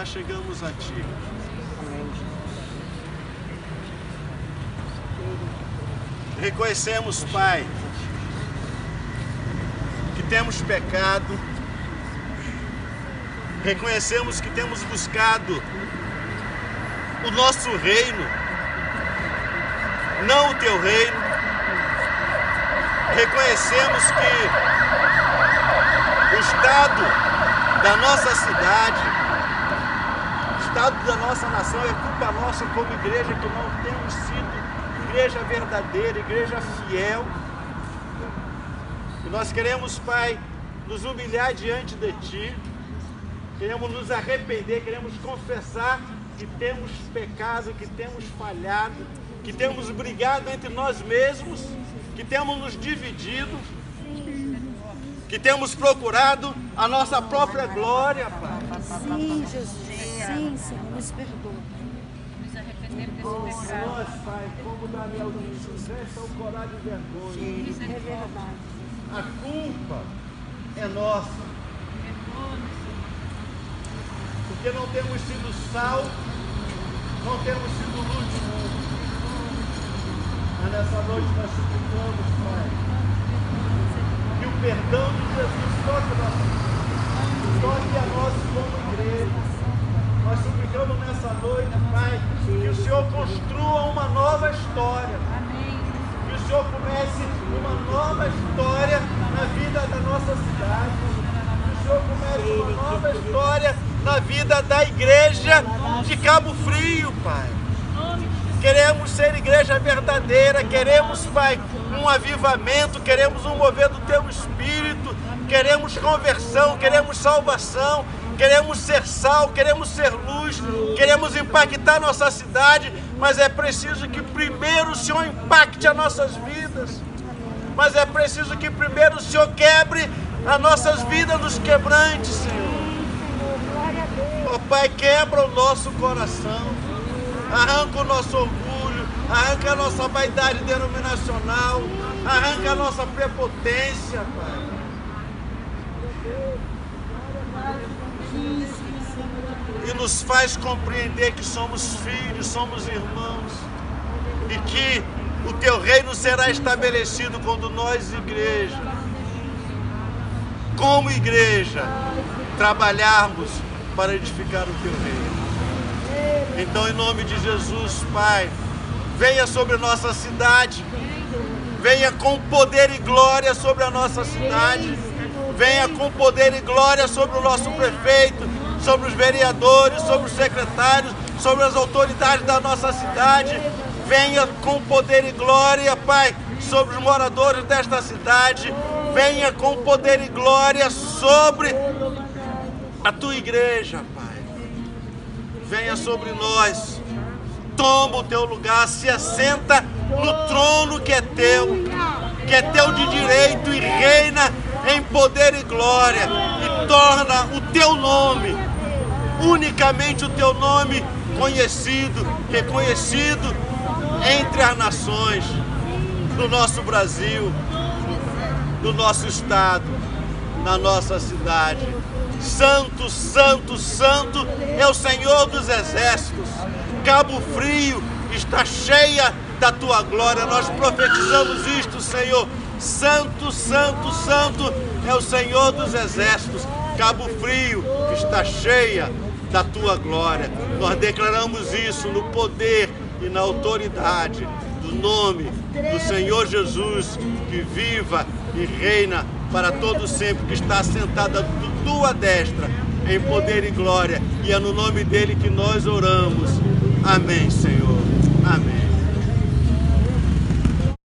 achegamos a Ti. Reconhecemos, Pai, que temos pecado, reconhecemos que temos buscado o nosso reino, não o Teu reino. Reconhecemos que o estado da nossa cidade, estado da nossa nação é culpa nossa como igreja que não temos sido igreja verdadeira, igreja fiel. E nós queremos, Pai, nos humilhar diante de Ti, queremos nos arrepender, queremos confessar que temos pecado, que temos falhado, que temos brigado entre nós mesmos, que temos nos dividido, que temos procurado a nossa própria glória, Pai. Sim, Jesus. Sim, Senhor, nos perdoa. Nós, Pai, como Daniel disse, José são coragem e vergonha. É verdade. A culpa é nossa. Porque não temos sido sal, não temos sido luz do mundo. Mas nessa noite nós suplicamos, Pai, que o perdão de Jesus toque a vida, toque a nós como igreja. Noite, Pai, que o Senhor construa uma nova história. Que o Senhor comece uma nova história na vida da nossa cidade. Que o Senhor comece uma nova história na vida da igreja de Cabo Frio, Pai. Queremos ser igreja verdadeira, queremos, Pai, um avivamento, queremos um mover do Teu Espírito, queremos conversão, queremos salvação, queremos ser sal, queremos ser luz, queremos impactar nossa cidade, mas é preciso que primeiro o Senhor impacte as nossas vidas. Mas é preciso que primeiro o Senhor quebre as nossas vidas nos quebrantes, Senhor. Ó Pai, quebra o nosso coração, arranca o nosso orgulho, arranca a nossa vaidade denominacional, arranca a nossa prepotência, Pai. E nos faz compreender que somos filhos, somos irmãos, e que o teu reino será estabelecido quando nós, igreja, como igreja, trabalharmos para edificar o teu reino. Então, em nome de Jesus, Pai, venha sobre nossa cidade, venha com poder e glória sobre a nossa cidade, venha com poder e glória sobre o nosso prefeito, sobre os vereadores, sobre os secretários, sobre as autoridades da nossa cidade. Venha com poder e glória, Pai, sobre os moradores desta cidade. Venha com poder e glória sobre a tua igreja, Pai. Venha sobre nós. Toma o teu lugar, se assenta no trono que é teu, que é teu de direito e reina em poder e glória e torna o teu nome, unicamente o teu nome conhecido, reconhecido entre as nações do nosso Brasil, do nosso estado, na nossa cidade. Santo, santo, santo é o Senhor dos exércitos. Cabo Frio está cheia da tua glória. Nós profetizamos isto, Senhor. Santo, santo, santo é o Senhor dos exércitos. Cabo Frio está cheia da tua glória. Nós declaramos isso no poder e na autoridade do nome do Senhor Jesus, que viva e reina para todo sempre, que está sentada do tua destra em poder e glória. E é no nome dele que nós oramos. Amém, Senhor. Amém.